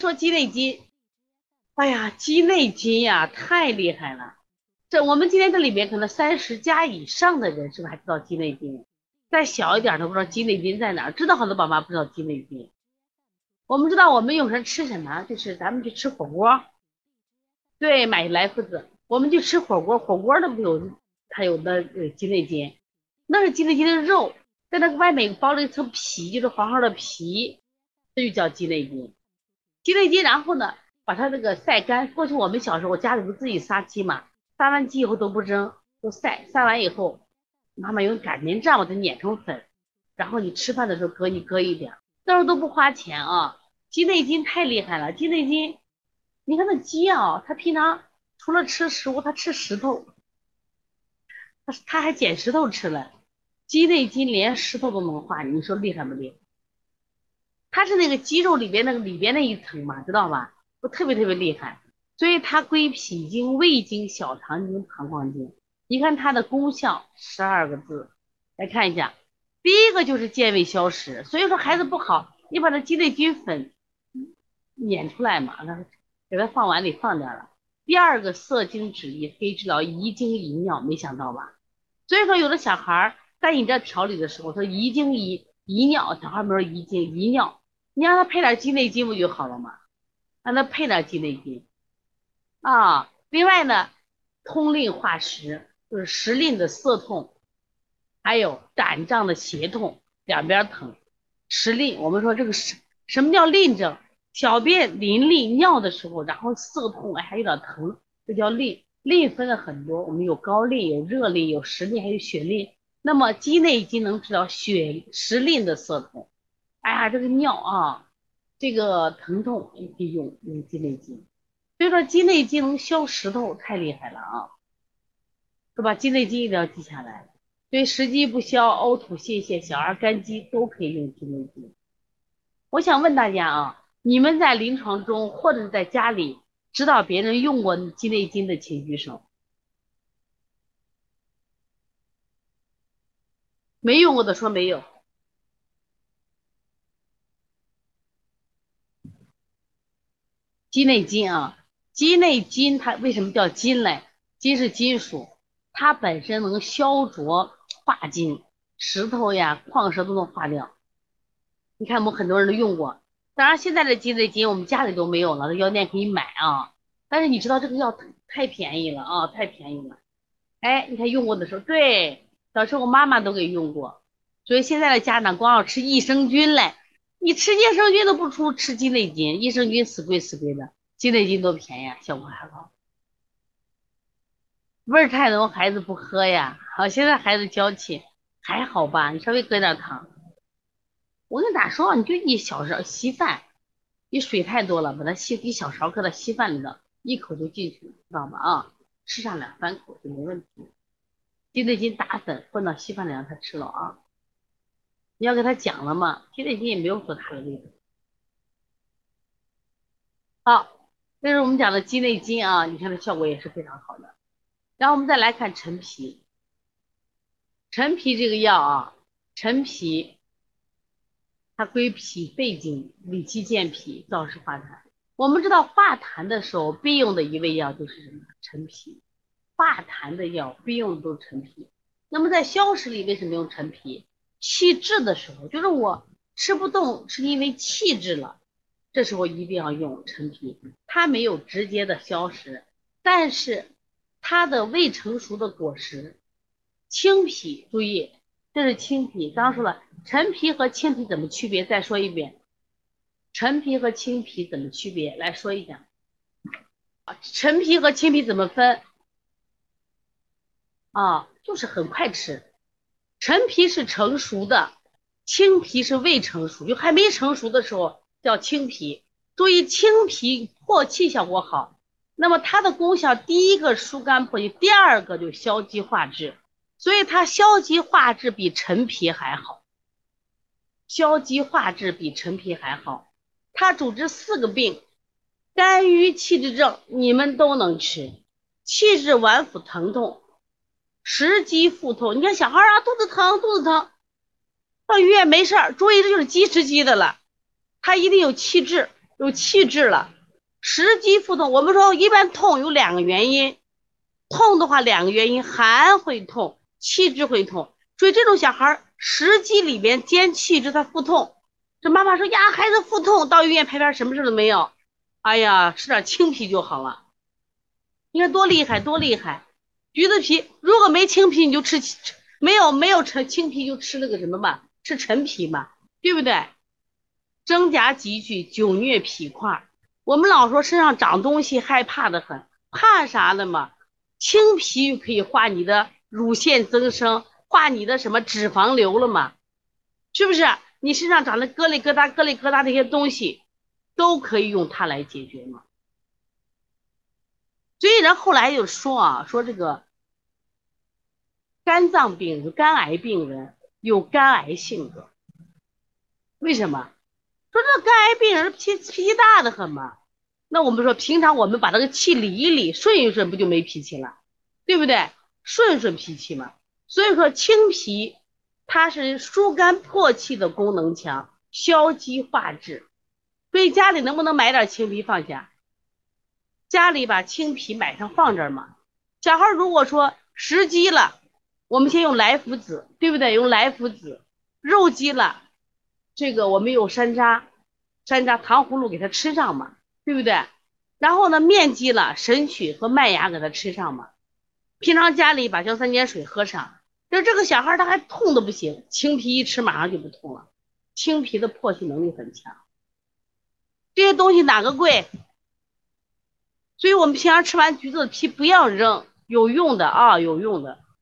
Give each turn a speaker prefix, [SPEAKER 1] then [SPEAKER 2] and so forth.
[SPEAKER 1] 说鸡内金，哎呀，鸡内金呀，太厉害了。这我们今天这里面可能三十加以上的人是不是还知道鸡内金？再小一点都不知道鸡内金在哪儿，知道很多宝妈不知道鸡内金。我们知道我们有时候吃什么，就是咱们去吃火锅，对，买来福子，我们去吃火锅，火锅那不有它有的呃鸡内金，那是鸡内金的肉，在那个外面包了一层皮，就是黄黄的皮，这就叫鸡内金。鸡内金，然后呢，把它那个晒干。过去我们小时候我家里不自己杀鸡嘛，杀完鸡以后都不扔，都晒，晒完以后，妈妈用擀面杖把它碾成粉，然后你吃饭的时候搁一搁一点，那时候都不花钱啊。鸡内金太厉害了，鸡内金，你看那鸡啊，它平常除了吃食物，它吃石头，它它还捡石头吃了。鸡内金连石头都能化，你说厉害不厉害？它是那个肌肉里边那个里边那一层嘛，知道吧？不特别特别厉害，所以它归脾经、胃经、小肠经、膀胱经。你看它的功效十二个字，来看一下，第一个就是健胃消食，所以说孩子不好，你把它鸡内金粉。碾出来嘛，那给它放碗里放点了。第二个涩精止痢，可以治疗遗精遗尿，没想到吧？所以说有的小孩在你这调理的时候，说遗精遗遗尿，小孩没说遗精遗尿，你让他配点鸡内金不就好了吗？让他配点鸡内金啊。另外呢，通令化石，就是时令的涩痛，还有胆胀的胁痛，两边疼。时令，我们说这个什什么叫令症？小便淋漓尿的时候，然后涩痛，哎，还有点疼，这叫淋。淋分了很多，我们有高淋，有热淋，有实淋，还有血淋。那么鸡内金能治疗血实淋的涩痛。哎呀，这个尿啊，这个疼痛你可以用用鸡内金。所以说鸡内金能消石头，太厉害了啊，是吧？鸡内金一定要记下来。对食积不消、呕吐泄泻、小儿肝积都可以用鸡内金。我想问大家啊。你们在临床中或者在家里知道别人用过鸡内金的，请举手。没用过的说没有。鸡内金啊，鸡内金它为什么叫金嘞？金是金属，它本身能消浊化金，石头呀、矿石都能化掉。你看我们很多人都用过。当然，现在的鸡内金我们家里都没有了，药店可以买啊。但是你知道这个药太便宜了啊，太便宜了。哎，你看用过的时候，对，小时候我妈妈都给用过。所以现在的家长光要吃益生菌嘞，你吃益生菌都不出吃鸡内金，益生菌死贵死贵的，鸡内金多便宜，效果还好。味儿太浓，孩子不喝呀。好，现在孩子娇气，还好吧？你稍微搁点糖。我跟咋说？你就一小勺稀饭，你水太多了，把它稀一小勺搁到稀饭里头，一口就进去了，知道吧？啊，吃上两三口就没问题。鸡内金打粉混到稀饭里让他吃了啊。你要给他讲了嘛，鸡内金也没有多大的味道。好，这是我们讲的鸡内金啊，你看它效果也是非常好的。然后我们再来看陈皮，陈皮这个药啊，陈皮。它归脾肺经，理气健脾，燥湿化痰。我们知道化痰的时候必用的一味药就是什么？陈皮。化痰的药必用的都是陈皮。那么在消食里为什么用陈皮？气滞的时候，就是我吃不动，是因为气滞了，这时候一定要用陈皮。它没有直接的消食，但是它的未成熟的果实，青皮，注意。这是青皮，刚刚说了，陈皮和青皮怎么区别？再说一遍，陈皮和青皮怎么区别？来说一下，陈皮和青皮怎么分？啊，就是很快吃，陈皮是成熟的，青皮是未成熟，就还没成熟的时候叫青皮。注意，青皮破气效果好，那么它的功效，第一个疏肝破气，第二个就消积化滞。所以它消积化滞比陈皮还好，消积化滞比陈皮还好。它主治四个病，肝郁气滞症你们都能吃，气滞脘腹疼痛，食积腹痛。你看小孩啊，肚子疼，肚子疼，到医院没事儿，注意这就是积食积的了，他一定有气滞，有气滞了，食积腹痛。我们说一般痛有两个原因，痛的话两个原因，寒会痛，气滞会痛。所以这种小孩食积里边兼气滞，他腹痛。这妈妈说呀，孩子腹痛，到医院拍片什么事都没有。哎呀，吃点青皮就好了。你看多厉害，多厉害！橘子皮如果没青皮，你就吃没有没有陈青皮就吃那个什么吧，吃陈皮嘛，对不对？真假积聚，久虐脾块。我们老说身上长东西害怕的很，怕啥的嘛？青皮就可以化你的乳腺增生，化你的什么脂肪瘤了嘛？是不是？你身上长的疙里疙瘩、疙里疙瘩那些东西，都可以用它来解决嘛？所以人后来就说啊，说这个肝脏病肝癌病人有肝癌性格，为什么？说这肝癌病人脾脾气大的很嘛？那我们说平常我们把那个气理一理，顺一顺，不就没脾气了？对不对？顺顺脾气嘛。所以说清脾。它是疏肝破气的功能强，消积化滞，所以家里能不能买点青皮放下？家里把青皮买上放这儿嘛。小孩如果说食积了，我们先用来附子，对不对？用来附子。肉积了，这个我们用山楂，山楂糖葫芦给他吃上嘛，对不对？然后呢，面积了，神曲和麦芽给他吃上嘛。平常家里把姜三尖水喝上。就这个小孩他还痛的不行，青皮一吃马上就不痛了。青皮的破气能力很强，这些东西哪个贵？所以我们平常吃完橘子的皮不要扔，有用的啊，有用的。